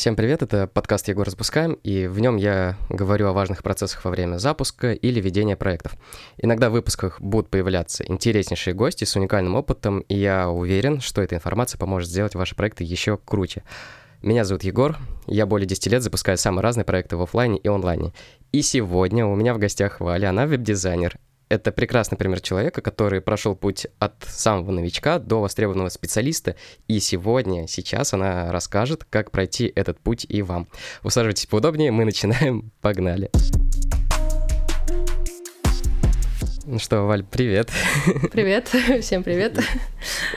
Всем привет, это подкаст «Егор запускаем», и в нем я говорю о важных процессах во время запуска или ведения проектов. Иногда в выпусках будут появляться интереснейшие гости с уникальным опытом, и я уверен, что эта информация поможет сделать ваши проекты еще круче. Меня зовут Егор, я более 10 лет запускаю самые разные проекты в офлайне и онлайне. И сегодня у меня в гостях Валя, она веб-дизайнер, это прекрасный пример человека, который прошел путь от самого новичка до востребованного специалиста, и сегодня, сейчас она расскажет, как пройти этот путь и вам. Усаживайтесь поудобнее, мы начинаем, погнали. Ну что, Валь, привет. Привет, всем привет.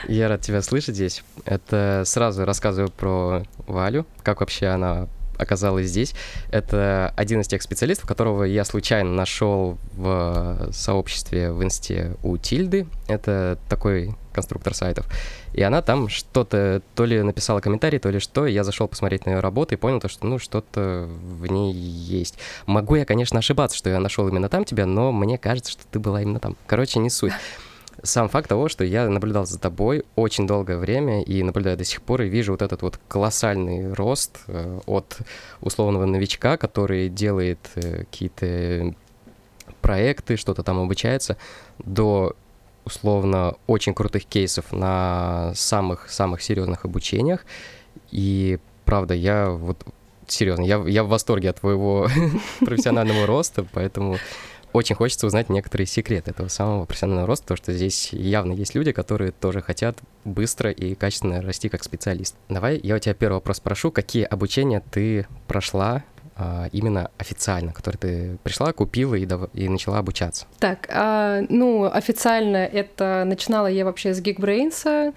Я рад тебя слышать здесь. Это сразу рассказываю про Валю, как вообще она оказалась здесь. Это один из тех специалистов, которого я случайно нашел в сообществе в инсте у Тильды. Это такой конструктор сайтов. И она там что-то то ли написала комментарий, то ли что. Я зашел посмотреть на ее работу и понял, то, что ну что-то в ней есть. Могу я, конечно, ошибаться, что я нашел именно там тебя, но мне кажется, что ты была именно там. Короче, не суть сам факт того, что я наблюдал за тобой очень долгое время и наблюдаю до сих пор и вижу вот этот вот колоссальный рост э, от условного новичка, который делает э, какие-то проекты, что-то там обучается, до условно очень крутых кейсов на самых-самых серьезных обучениях. И правда, я вот серьезно, я, я в восторге от твоего профессионального роста, поэтому очень хочется узнать некоторые секреты этого самого профессионального роста, потому что здесь явно есть люди, которые тоже хотят быстро и качественно расти как специалист. Давай я у тебя первый вопрос спрошу. Какие обучения ты прошла а, именно официально, который ты пришла, купила и, и начала обучаться? Так, а, ну, официально это начинала я вообще с Geekbrains,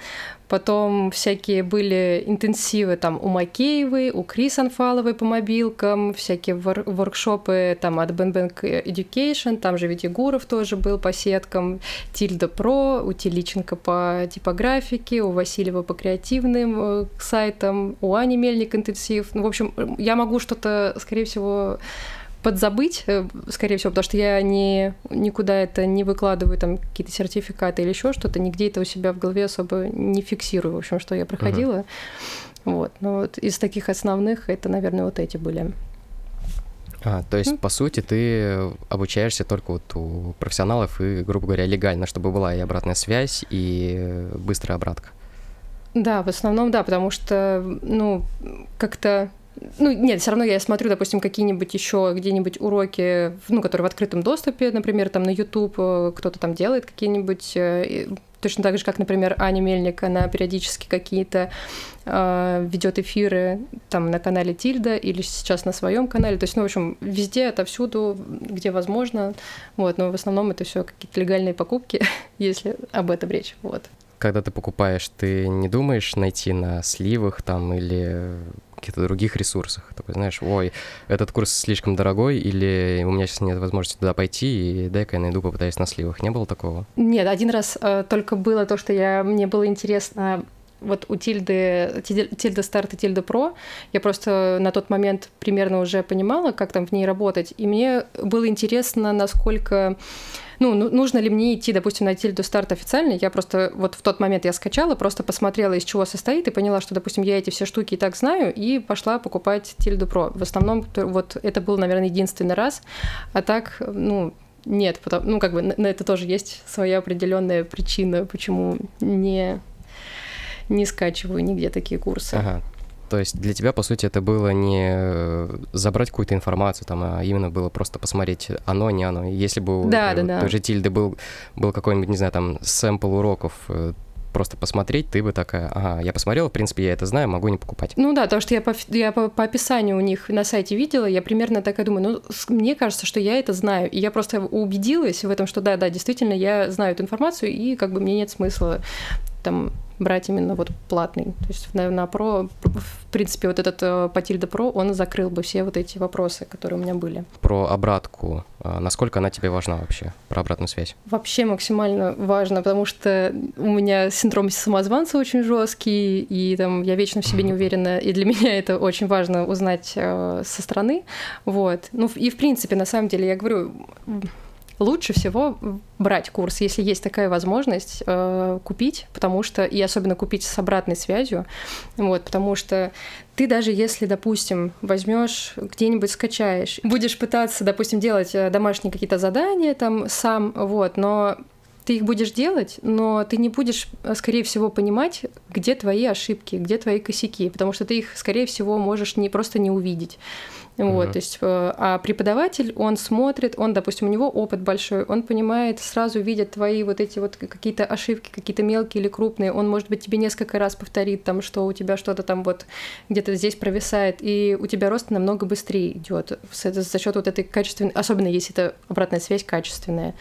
Потом всякие были интенсивы там у Макеевой, у Крис Анфаловой по мобилкам, всякие вор- воркшопы там от Bank Education, там же ведь Егоров тоже был по сеткам, Тильда Про, у Теличенко по типографике, у Васильева по креативным э, сайтам, у Ани Мельник интенсив. Ну, в общем, я могу что-то, скорее всего, подзабыть, э, скорее всего, потому что я не, никуда это не выкладываю, там, какие-то сертификаты или еще что-то, нигде это у себя в голове особо не фиксирую, в общем, что я проходила. Uh-huh. Вот. Но вот из таких основных это, наверное, вот эти были. А, то есть, mm. по сути, ты обучаешься только вот у профессионалов и, грубо говоря, легально, чтобы была и обратная связь, и быстрая обратка. Да, в основном да, потому что, ну, как-то ну, нет, все равно я смотрю, допустим, какие-нибудь еще где-нибудь уроки, ну, которые в открытом доступе, например, там на YouTube э, кто-то там делает какие-нибудь э, точно так же, как, например, Аня Мельник, она периодически какие-то э, ведет эфиры там на канале Тильда или сейчас на своем канале. То есть, ну, в общем, везде, отовсюду, где возможно. Вот, но в основном это все какие-то легальные покупки, если об этом речь. Вот. Когда ты покупаешь, ты не думаешь найти на сливах там или каких-то других ресурсах. Такой, знаешь, ой, этот курс слишком дорогой, или у меня сейчас нет возможности туда пойти, и дай-ка я найду, попытаюсь на сливах. Не было такого? Нет, один раз э, только было то, что я, мне было интересно вот у Тильды, Тильда Старт и Тильда Про, я просто на тот момент примерно уже понимала, как там в ней работать, и мне было интересно, насколько ну, ну, нужно ли мне идти, допустим, на Тильду старт официально, я просто вот в тот момент я скачала, просто посмотрела, из чего состоит, и поняла, что, допустим, я эти все штуки и так знаю, и пошла покупать Тильду Про. В основном вот это был, наверное, единственный раз, а так, ну, нет, потому, ну, как бы на это тоже есть своя определенная причина, почему не, не скачиваю нигде такие курсы. Ага. То есть для тебя, по сути, это было не э, забрать какую-то информацию, там, а именно было просто посмотреть оно, не оно. Если бы да, у да, да. той же Тильды был, был какой-нибудь, не знаю, там, сэмпл уроков, э, просто посмотреть, ты бы такая, ага, я посмотрела, в принципе, я это знаю, могу не покупать. Ну да, потому что я по, я по, по описанию у них на сайте видела, я примерно так и думаю, ну, мне кажется, что я это знаю, и я просто убедилась в этом, что да, да, действительно, я знаю эту информацию, и как бы мне нет смысла там брать именно вот платный. То есть на, на Pro, в принципе, вот этот э, Патильда Pro, он закрыл бы все вот эти вопросы, которые у меня были. Про обратку. А насколько она тебе важна вообще? Про обратную связь? Вообще максимально важно, потому что у меня синдром самозванца очень жесткий, и там я вечно в себе не уверена, и для меня это очень важно узнать э, со стороны. Вот. Ну и в принципе, на самом деле, я говорю, лучше всего брать курс, если есть такая возможность э, купить, потому что, и особенно купить с обратной связью, вот, потому что ты даже если, допустим, возьмешь где-нибудь скачаешь, будешь пытаться, допустим, делать э, домашние какие-то задания там сам, вот, но ты их будешь делать, но ты не будешь, э, скорее всего, понимать, где твои ошибки, где твои косяки, потому что ты их, скорее всего, можешь не просто не увидеть. Вот, то есть, э, а преподаватель, он смотрит, он, допустим, у него опыт большой, он понимает, сразу видит твои вот эти вот какие-то ошибки, какие-то мелкие или крупные, он, может быть, тебе несколько раз повторит, там, что у тебя что-то там вот где-то здесь провисает, и у тебя рост намного быстрее идет за счет вот этой качественной, особенно если это обратная связь качественная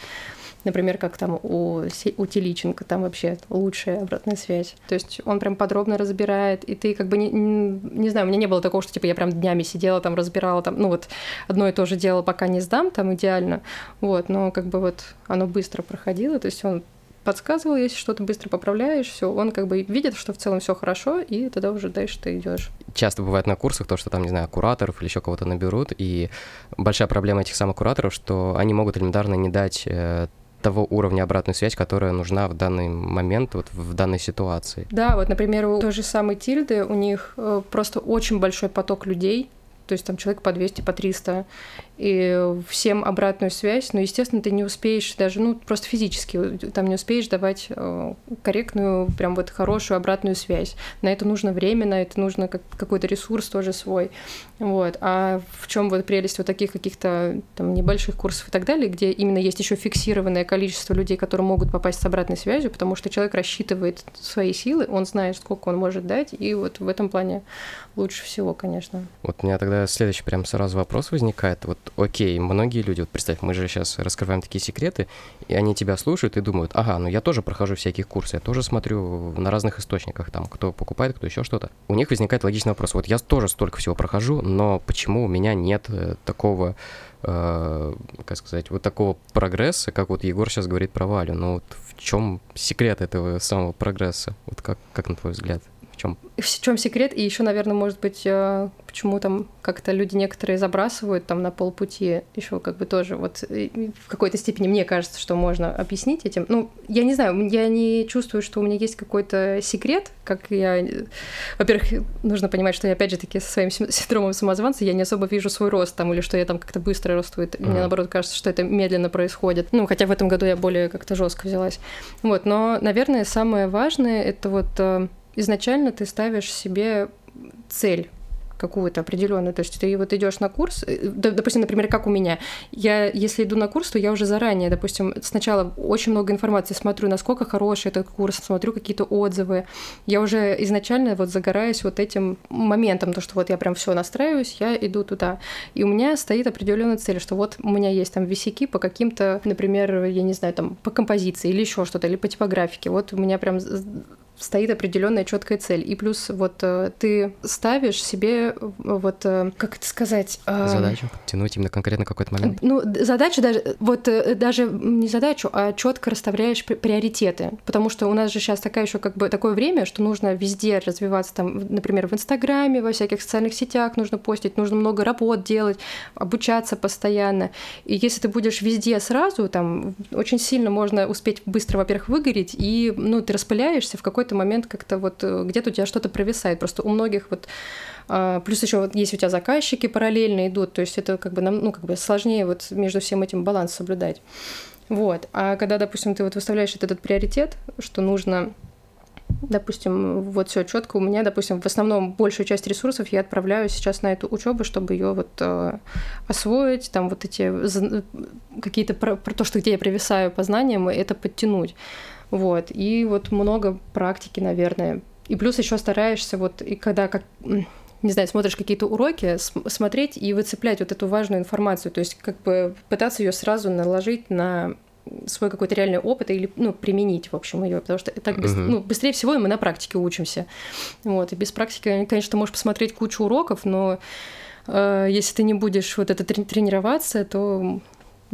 например, как там у, у Теличенко, там вообще лучшая обратная связь. То есть он прям подробно разбирает, и ты как бы не, не, знаю, у меня не было такого, что типа я прям днями сидела там, разбирала там, ну вот одно и то же дело, пока не сдам там идеально, вот, но как бы вот оно быстро проходило, то есть он подсказывал, если что-то быстро поправляешь, все, он как бы видит, что в целом все хорошо, и тогда уже дальше ты идешь. Часто бывает на курсах то, что там, не знаю, кураторов или еще кого-то наберут, и большая проблема этих самых кураторов, что они могут элементарно не дать э, того уровня обратную связь, которая нужна в данный момент, вот в данной ситуации. Да, вот, например, у той же самой Тильды у них э, просто очень большой поток людей, то есть там человек по 200, по 300, и всем обратную связь, но, естественно, ты не успеешь даже, ну, просто физически там не успеешь давать э, корректную, прям вот хорошую обратную связь. На это нужно время, на это нужно как, какой-то ресурс тоже свой. Вот. А в чем вот прелесть вот таких каких-то там небольших курсов и так далее, где именно есть еще фиксированное количество людей, которые могут попасть с обратной связью, потому что человек рассчитывает свои силы, он знает, сколько он может дать, и вот в этом плане лучше всего, конечно. Вот у меня тогда следующий прям сразу вопрос возникает. Вот окей, многие люди, вот представь, мы же сейчас раскрываем такие секреты, и они тебя слушают и думают, ага, ну я тоже прохожу всякие курсы, я тоже смотрю на разных источниках, там, кто покупает, кто еще что-то. У них возникает логичный вопрос, вот я тоже столько всего прохожу, но почему у меня нет э, такого э, как сказать, вот такого прогресса, как вот Егор сейчас говорит про Валю. Но вот в чем секрет этого самого прогресса? Вот как, как на твой взгляд? В чем? В чем секрет? И еще, наверное, может быть, э, почему там как-то люди некоторые забрасывают там на полпути, еще как бы тоже вот в какой-то степени мне кажется, что можно объяснить этим. Ну, я не знаю, я не чувствую, что у меня есть какой-то секрет, как я... Во-первых, нужно понимать, что я, опять же таки, со своим синдромом самозванца я не особо вижу свой рост там, или что я там как-то быстро расту. Mm-hmm. Мне, наоборот, кажется, что это медленно происходит. Ну, хотя в этом году я более как-то жестко взялась. Вот, но, наверное, самое важное — это вот э, изначально ты ставишь себе цель какую-то определенную. То есть ты вот идешь на курс, э, допустим, например, как у меня. Я, если иду на курс, то я уже заранее, допустим, сначала очень много информации смотрю, насколько хороший этот курс, смотрю какие-то отзывы. Я уже изначально вот загораюсь вот этим моментом, то, что вот я прям все настраиваюсь, я иду туда. И у меня стоит определенная цель, что вот у меня есть там висяки по каким-то, например, я не знаю, там по композиции или еще что-то, или по типографике. Вот у меня прям стоит определенная четкая цель. И плюс вот э, ты ставишь себе вот, э, как это сказать... Э, задачу тянуть именно конкретно какой-то момент? Ну, задачу даже, вот даже не задачу, а четко расставляешь приоритеты. Потому что у нас же сейчас такая еще как бы такое время, что нужно везде развиваться, там, например, в Инстаграме, во всяких социальных сетях нужно постить, нужно много работ делать, обучаться постоянно. И если ты будешь везде сразу, там, очень сильно можно успеть быстро, во-первых, выгореть, и, ну, ты распыляешься в какой какой-то момент как-то вот э, где-то у тебя что-то провисает. Просто у многих вот а, Плюс еще вот есть у тебя заказчики параллельно идут, то есть это как бы нам, ну, как бы сложнее вот между всем этим баланс соблюдать. Вот. А когда, допустим, ты вот выставляешь этот, этот приоритет, что нужно допустим, вот все четко у меня, допустим, в основном большую часть ресурсов я отправляю сейчас на эту учебу, чтобы ее вот э, освоить, там вот эти какие-то про, про то, что где я провисаю по знаниям, это подтянуть. Вот. И вот много практики, наверное. И плюс еще стараешься, вот, и когда как не знаю, смотришь какие-то уроки, смотреть и выцеплять вот эту важную информацию, то есть как бы пытаться ее сразу наложить на свой какой-то реальный опыт или ну, применить, в общем, ее, потому что так быстр, uh-huh. ну, быстрее всего мы на практике учимся. Вот, и без практики, конечно, ты можешь посмотреть кучу уроков, но э, если ты не будешь вот это трени- тренироваться, то,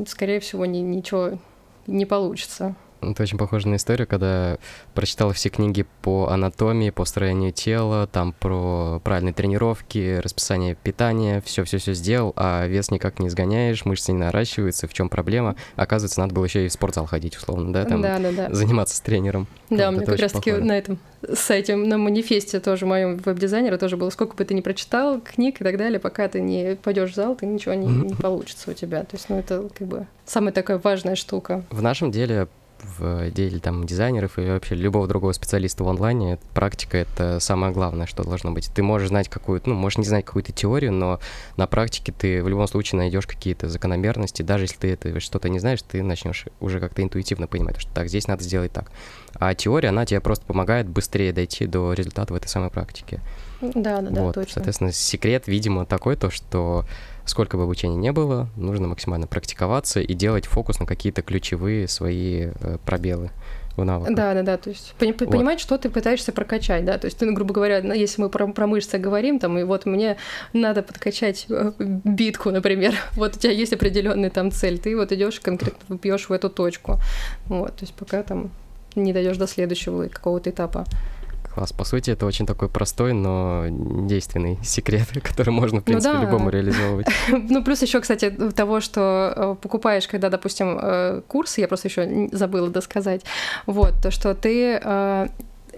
скорее всего, ни, ничего не получится. Это очень похоже на историю, когда прочитал все книги по анатомии, по строению тела, там про правильные тренировки, расписание питания, все-все-все сделал, а вес никак не изгоняешь, мышцы не наращиваются, в чем проблема? Оказывается, надо было еще и в спортзал ходить, условно, да, там да, да, да. заниматься с тренером. Да, вот у меня как раз-таки на этом сайте, на манифесте тоже моем веб-дизайнера тоже было, сколько бы ты ни прочитал книг и так далее, пока ты не пойдешь в зал, ты ничего не, не получится у тебя. То есть, ну, это как бы самая такая важная штука. В нашем деле в деле там дизайнеров или вообще любого другого специалиста в онлайне, практика — это самое главное, что должно быть. Ты можешь знать какую-то, ну, можешь не знать какую-то теорию, но на практике ты в любом случае найдешь какие-то закономерности. Даже если ты это что-то не знаешь, ты начнешь уже как-то интуитивно понимать, что так, здесь надо сделать так. А теория, она тебе просто помогает быстрее дойти до результата в этой самой практике. Да, да, да, вот. точно. Соответственно, секрет, видимо, такой, то, что сколько бы обучения не было, нужно максимально практиковаться и делать фокус на какие-то ключевые свои э, пробелы в навыках. Да, да, да, то есть пони- вот. понимать, что ты пытаешься прокачать, да, то есть ты, ну, грубо говоря, ну, если мы про, про мышцы говорим, там, и вот мне надо подкачать э, битку, например, вот у тебя есть определенная там цель, ты вот идешь конкретно бьешь в эту точку, вот, то есть пока там не дойдешь до следующего какого-то этапа. Класс. По сути, это очень такой простой, но действенный секрет, который можно, в принципе, ну, да. любому реализовывать. Ну, плюс еще, кстати, того, что э, покупаешь, когда, допустим, э, курсы, я просто еще забыла досказать, вот, то, что ты э,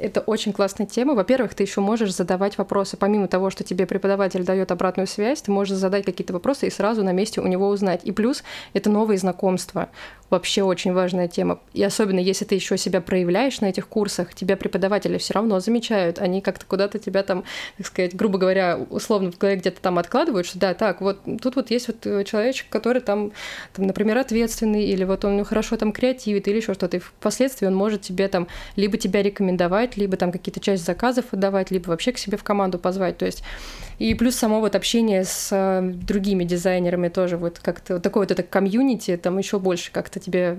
это очень классная тема. Во-первых, ты еще можешь задавать вопросы. Помимо того, что тебе преподаватель дает обратную связь, ты можешь задать какие-то вопросы и сразу на месте у него узнать. И плюс это новые знакомства. Вообще очень важная тема. И особенно если ты еще себя проявляешь на этих курсах, тебя преподаватели все равно замечают. Они как-то куда-то тебя там, так сказать, грубо говоря, условно в голове где-то там откладывают, что да, так, вот тут вот есть вот э, человечек, который там, там например, ответственный, или вот он хорошо там креативит, или еще что-то. И впоследствии он может тебе там либо тебя рекомендовать, отдавать, либо там какие-то часть заказов отдавать, либо вообще к себе в команду позвать. То есть и плюс само вот общение с э, другими дизайнерами тоже вот как-то такое вот это комьюнити там еще больше как-то тебе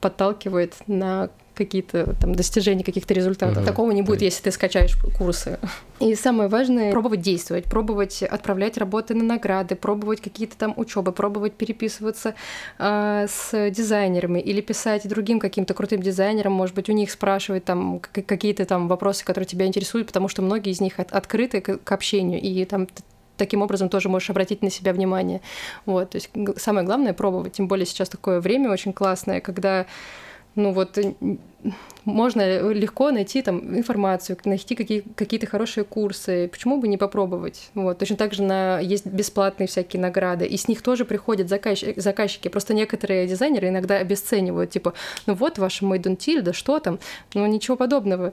подталкивает на какие-то там достижения каких-то результатов. Mm-hmm. Такого не будет, если ты скачаешь курсы. И самое важное пробовать действовать, пробовать отправлять работы на награды, пробовать какие-то там учебы, пробовать переписываться э, с дизайнерами или писать другим каким-то крутым дизайнерам, может быть, у них спрашивать там какие-то там вопросы, которые тебя интересуют, потому что многие из них от- открыты к, к общению, и там таким образом тоже можешь обратить на себя внимание. Вот, то есть самое главное пробовать, тем более сейчас такое время очень классное, когда ну вот можно легко найти там информацию, найти какие, какие-то хорошие курсы. Почему бы не попробовать? Вот. Точно так же на, есть бесплатные всякие награды, и с них тоже приходят заказчики. заказчики. Просто некоторые дизайнеры иногда обесценивают, типа, ну вот ваш on Till, да что там? Ну ничего подобного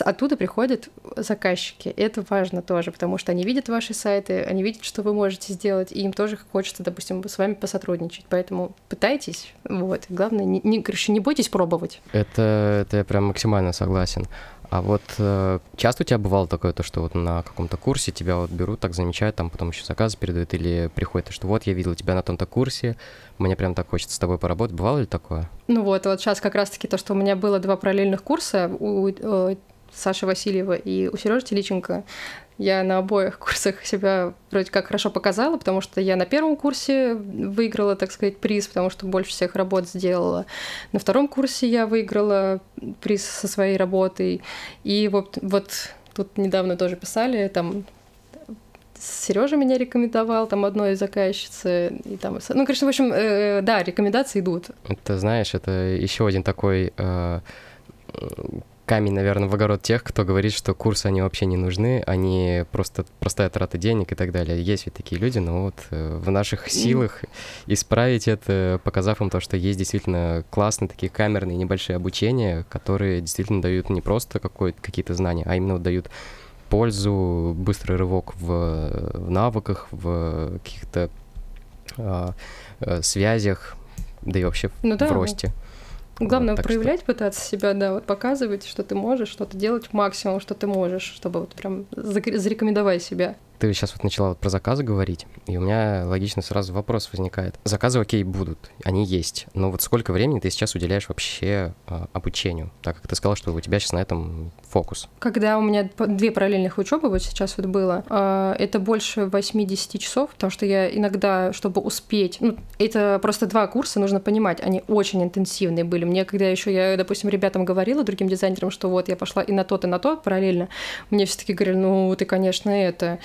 оттуда приходят заказчики. Это важно тоже, потому что они видят ваши сайты, они видят, что вы можете сделать, и им тоже хочется, допустим, с вами посотрудничать. Поэтому пытайтесь, вот. Главное, не, не, короче, не бойтесь пробовать. Это, это я прям максимально согласен. А вот э, часто у тебя бывало такое, то, что вот на каком-то курсе тебя вот берут, так замечают, там потом еще заказы передают, или приходит, что вот я видел тебя на том-то курсе, мне прям так хочется с тобой поработать. Бывало ли такое? Ну вот, вот сейчас как раз-таки то, что у меня было два параллельных курса, у, э, Саши Васильева и у Сережи Теличенко. Я на обоих курсах себя вроде как хорошо показала, потому что я на первом курсе выиграла, так сказать, приз, потому что больше всех работ сделала. На втором курсе я выиграла приз со своей работой. И вот, вот тут недавно тоже писали, там Сережа меня рекомендовал, там одной из заказчицы, и там, ну, конечно, в общем, э, да, рекомендации идут. Это, знаешь, это еще один такой э, камень, наверное, в огород тех, кто говорит, что курсы, они вообще не нужны, они просто простая трата денег и так далее. Есть ведь такие люди, но вот э, в наших силах исправить это, показав им то, что есть действительно классные такие камерные небольшие обучения, которые действительно дают не просто какие-то знания, а именно дают пользу, быстрый рывок в, в навыках, в каких-то а, э, связях, да и вообще ну, да. в росте. Главное вот, проявлять, что... пытаться себя, да, вот показывать, что ты можешь, что-то делать максимум, что ты можешь, чтобы вот прям зарекомендовать себя. Ты сейчас вот начала вот про заказы говорить, и у меня логично сразу вопрос возникает. Заказы, окей, будут, они есть, но вот сколько времени ты сейчас уделяешь вообще э, обучению, так как ты сказала, что у тебя сейчас на этом фокус? Когда у меня две параллельных учебы вот сейчас вот было, э, это больше 80 часов, потому что я иногда, чтобы успеть, ну, это просто два курса, нужно понимать, они очень интенсивные были. Мне, когда еще я, допустим, ребятам говорила, другим дизайнерам, что вот я пошла и на тот, и на тот параллельно, мне все-таки говорили, ну, ты, конечно, это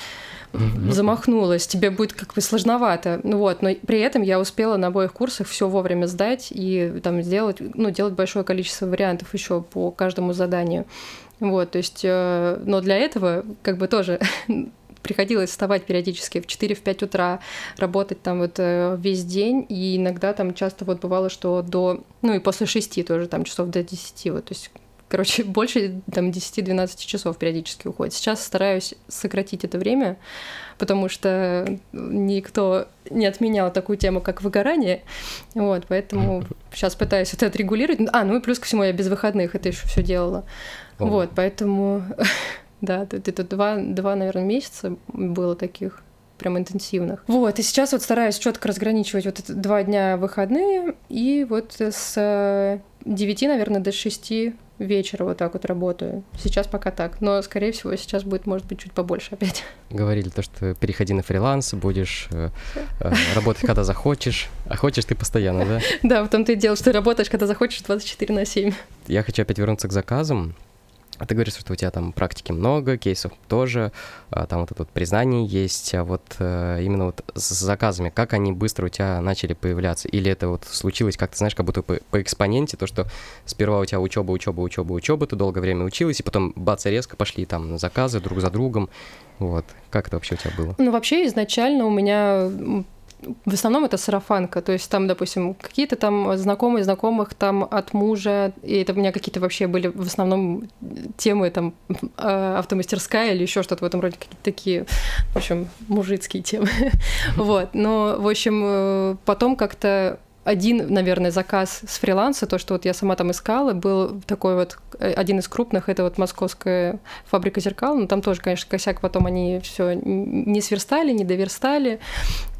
замахнулась, тебе будет как бы сложновато. Ну вот, но при этом я успела на обоих курсах все вовремя сдать и там сделать, ну, делать большое количество вариантов еще по каждому заданию. Вот, то есть, э, но для этого как бы тоже приходилось вставать периодически в 4-5 утра, работать там вот э, весь день, и иногда там часто вот бывало, что до, ну и после 6 тоже там часов до 10, вот, то есть короче, больше там 10-12 часов периодически уходит. Сейчас стараюсь сократить это время, потому что никто не отменял такую тему, как выгорание. Вот, поэтому сейчас пытаюсь это отрегулировать. А, ну и плюс ко всему я без выходных это еще все делала. О. Вот, поэтому, да, это два, два, наверное, месяца было таких прям интенсивных. Вот, и сейчас вот стараюсь четко разграничивать вот два дня выходные, и вот с 9, наверное, до 6 вечера вот так вот работаю. Сейчас пока так, но, скорее всего, сейчас будет, может быть, чуть побольше опять. Говорили то, что переходи на фриланс, будешь э, э, работать, когда захочешь, а хочешь ты постоянно, да? Да, в том-то и дело, что работаешь, когда захочешь, 24 на 7. Я хочу опять вернуться к заказам. А ты говоришь, что у тебя там практики много, кейсов тоже, а, там вот это вот признание есть, а вот э, именно вот с заказами, как они быстро у тебя начали появляться? Или это вот случилось, как ты знаешь, как будто по, по экспоненте, то, что сперва у тебя учеба, учеба, учеба, учеба, ты долгое время училась, и потом бац, резко пошли там заказы друг за другом. Вот. Как это вообще у тебя было? Ну, вообще изначально у меня в основном это сарафанка, то есть там, допустим, какие-то там знакомые знакомых там от мужа, и это у меня какие-то вообще были в основном темы там а, автомастерская или еще что-то в этом роде, какие-то такие, в общем, мужицкие темы. Вот, но, в общем, э, потом как-то один, наверное, заказ с фриланса, то, что вот я сама там искала, был такой вот э, один из крупных, это вот московская фабрика зеркал, но там тоже, конечно, косяк, потом они все не сверстали, не доверстали,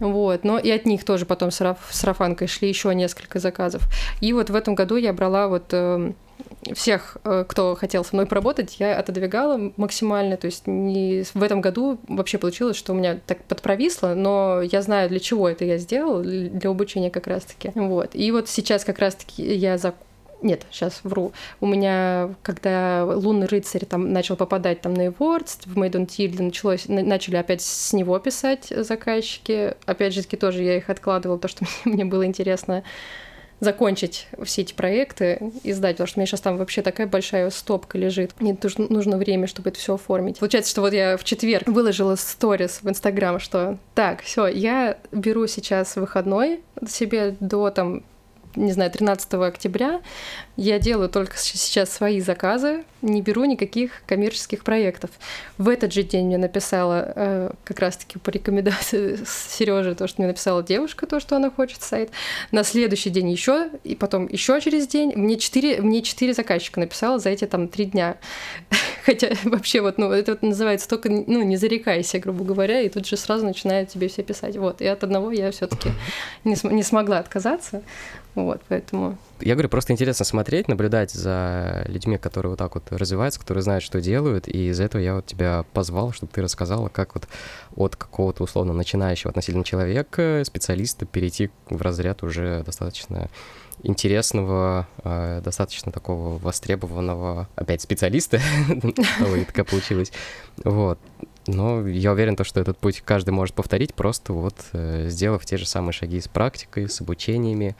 вот, но и от них тоже потом с сарафанкой шли еще несколько заказов. И вот в этом году я брала вот эм, всех, э, кто хотел со мной поработать, я отодвигала максимально. То есть не... в этом году вообще получилось, что у меня так подпровисло, но я знаю, для чего это я сделала, для обучения как раз-таки. Вот. И вот сейчас как раз-таки я за нет, сейчас вру. У меня, когда «Лунный рыцарь» там начал попадать там на Awards, в Made on Tilde началось, начали опять с него писать заказчики. Опять же таки тоже я их откладывала, то, что мне было интересно закончить все эти проекты и сдать, потому что у меня сейчас там вообще такая большая стопка лежит. Мне нужно, нужно время, чтобы это все оформить. Получается, что вот я в четверг выложила сторис в Инстаграм, что так, все, я беру сейчас выходной себе до там не знаю, 13 октября. Я делаю только сейчас свои заказы, не беру никаких коммерческих проектов. В этот же день мне написала э, как раз-таки по рекомендации Сережи то, что мне написала девушка, то, что она хочет сайт. На следующий день еще, и потом еще через день. Мне четыре, мне четыре заказчика написала за эти там три дня. Хотя вообще вот, ну, это вот называется только, ну, не зарекайся, грубо говоря, и тут же сразу начинают тебе все писать. Вот, и от одного я все таки не, см- не смогла отказаться. Вот, поэтому... Я говорю, просто интересно смотреть, наблюдать за людьми, которые вот так вот развиваются, которые знают, что делают, и из-за этого я вот тебя позвал, чтобы ты рассказала, как вот от какого-то условно начинающего относительно человека, специалиста, перейти в разряд уже достаточно интересного, э, достаточно такого востребованного, опять специалиста, такая получилось. Вот. Но я уверен, то, что этот путь каждый может повторить, просто вот э, сделав те же самые шаги с практикой, с обучениями,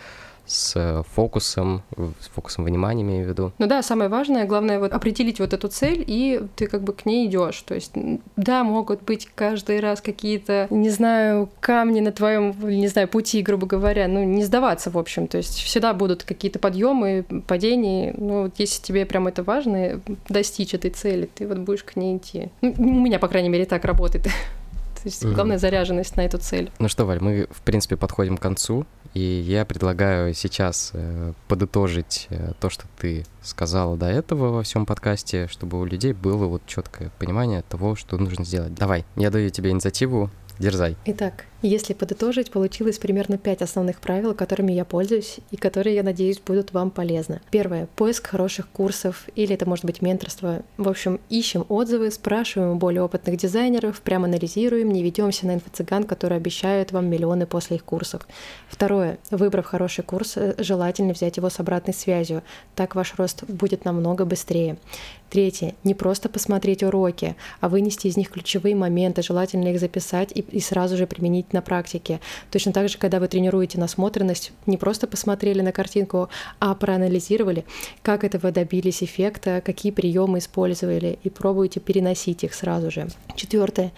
с э, фокусом, с фокусом внимания, имею в виду. Ну да, самое важное, главное вот определить вот эту цель, и ты как бы к ней идешь. То есть, да, могут быть каждый раз какие-то, не знаю, камни на твоем, не знаю, пути, грубо говоря, ну, не сдаваться, в общем. То есть всегда будут какие-то подъемы, падения. Ну, вот если тебе прям это важно, достичь этой цели, ты вот будешь к ней идти. Ну, у меня, по крайней мере, так работает. То есть mm-hmm. главное заряженность на эту цель. Ну что, Валь, мы, в принципе, подходим к концу, и я предлагаю сейчас э, подытожить э, то, что ты сказала до этого во всем подкасте, чтобы у людей было вот четкое понимание того, что нужно сделать. Давай, я даю тебе инициативу, дерзай. Итак, если подытожить, получилось примерно пять основных правил, которыми я пользуюсь и которые, я надеюсь, будут вам полезны. Первое — поиск хороших курсов, или это может быть менторство. В общем, ищем отзывы, спрашиваем у более опытных дизайнеров, прямо анализируем, не ведемся на инфо-цыган, которые обещают вам миллионы после их курсов. Второе — выбрав хороший курс, э, желательно взять его с обратной связью. Так ваш рост будет намного быстрее. Третье. Не просто посмотреть уроки, а вынести из них ключевые моменты, желательно их записать и, и сразу же применить на практике. Точно так же, когда вы тренируете насмотренность, не просто посмотрели на картинку, а проанализировали, как этого добились эффекта, какие приемы использовали, и пробуете переносить их сразу же. Четвертое.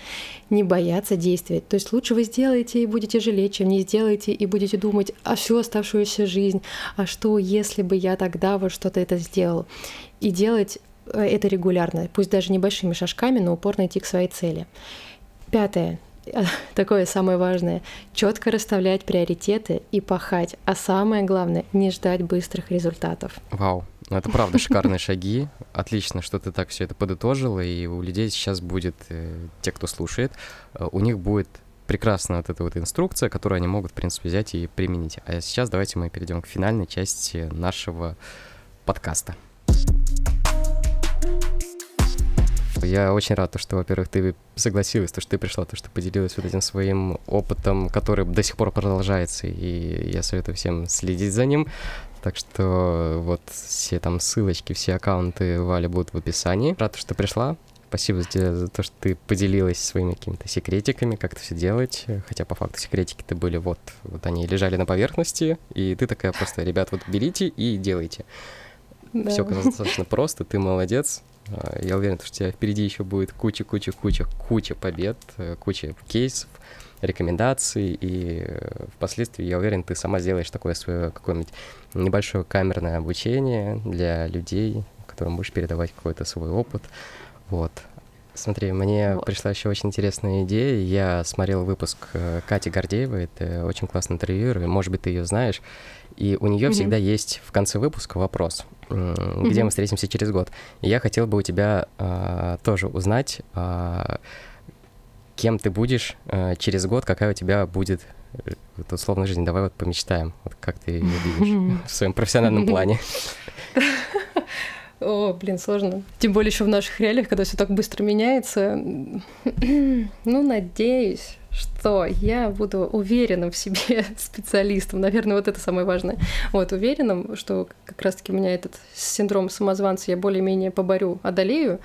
Не бояться действовать. То есть лучше вы сделаете и будете жалеть, чем не сделаете и будете думать о всю оставшуюся жизнь, а что, если бы я тогда вот что-то это сделал. И делать э, это регулярно, пусть даже небольшими шажками, но упорно идти к своей цели. Пятое. такое самое важное, четко расставлять приоритеты и пахать, а самое главное, не ждать быстрых результатов. Вау, ну это правда шикарные шаги. Отлично, что ты так все это подытожила, и у людей сейчас будет, э, те, кто слушает, э, у них будет прекрасная вот эта вот инструкция, которую они могут, в принципе, взять и применить. А сейчас давайте мы перейдем к финальной части нашего подкаста. Я очень рад, что, во-первых, ты согласилась, то, что ты пришла, то, что ты поделилась вот этим своим опытом, который до сих пор продолжается, и я советую всем следить за ним. Так что вот все там ссылочки, все аккаунты Вали будут в описании. Рад, что ты пришла. Спасибо тебе за то, что ты поделилась своими какими-то секретиками, как это все делать. Хотя по факту секретики-то были вот, вот они лежали на поверхности, и ты такая просто, ребят, вот берите и делайте. Да. Все достаточно просто, ты молодец. А, я уверен, что у тебя впереди еще будет куча-куча-куча, куча побед, э, куча кейсов, рекомендаций, и э, впоследствии, я уверен, ты сама сделаешь такое свое какое-нибудь небольшое камерное обучение для людей, которым будешь передавать какой-то свой опыт. Вот. Смотри, мне вот. пришла еще очень интересная идея. Я смотрел выпуск э, Кати Гордеевой, это очень классный интервью, может быть, ты ее знаешь. И у нее mm-hmm. всегда есть в конце выпуска вопрос, где mm-hmm. мы встретимся через год. И я хотел бы у тебя а, тоже узнать, а, кем ты будешь а, через год, какая у тебя будет э, вот, условная жизнь. Давай вот помечтаем, вот как ты ее видишь в своем профессиональном плане. О, блин, сложно. Тем более еще в наших реалиях, когда все так быстро меняется. ну, надеюсь, что я буду уверенным в себе специалистом. Наверное, вот это самое важное. Вот, уверенным, что как раз-таки у меня этот синдром самозванца я более-менее поборю, одолею,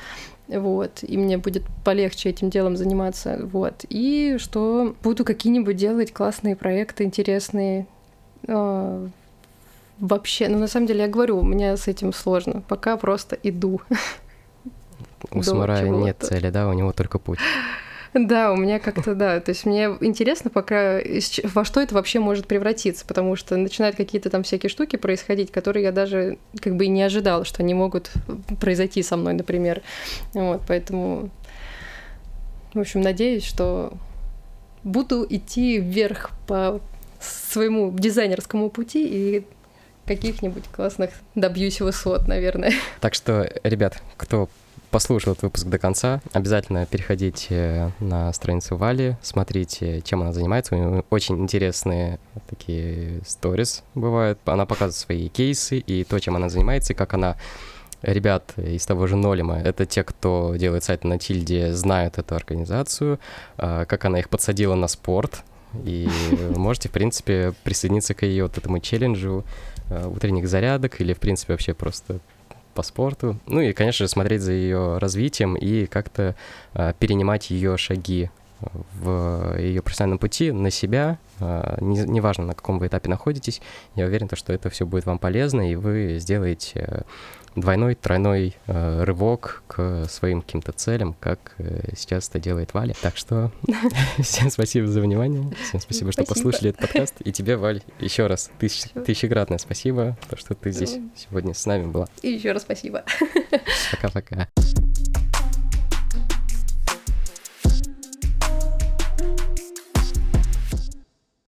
вот, и мне будет полегче этим делом заниматься, вот, и что буду какие-нибудь делать классные проекты, интересные, а, вообще, ну, на самом деле, я говорю, у меня с этим сложно, пока просто иду. У самурая нет цели, да, у него только путь. Да, у меня как-то, да. То есть мне интересно пока, во что это вообще может превратиться, потому что начинают какие-то там всякие штуки происходить, которые я даже как бы и не ожидала, что они могут произойти со мной, например. Вот, поэтому, в общем, надеюсь, что буду идти вверх по своему дизайнерскому пути и каких-нибудь классных добьюсь высот, наверное. Так что, ребят, кто послушал этот выпуск до конца, обязательно переходите на страницу Вали, смотрите, чем она занимается. У нее очень интересные такие сторис бывают. Она показывает свои кейсы и то, чем она занимается, и как она ребят из того же Нолима, это те, кто делает сайт на Тильде, знают эту организацию, а, как она их подсадила на спорт, и можете, в принципе, присоединиться к ее вот этому челленджу утренних зарядок или, в принципе, вообще просто по спорту. Ну и, конечно же, смотреть за ее развитием и как-то э, перенимать ее шаги в ее профессиональном пути на себя, э, неважно, на каком вы этапе находитесь, я уверен, что это все будет вам полезно, и вы сделаете двойной, тройной э, рывок к своим каким-то целям, как э, сейчас это делает Валя. Так что всем спасибо за внимание, всем спасибо, что послушали этот подкаст, и тебе, Валь, еще раз тысяч, тысячекратное спасибо, то, что ты здесь сегодня с нами была. И еще раз спасибо. Пока-пока.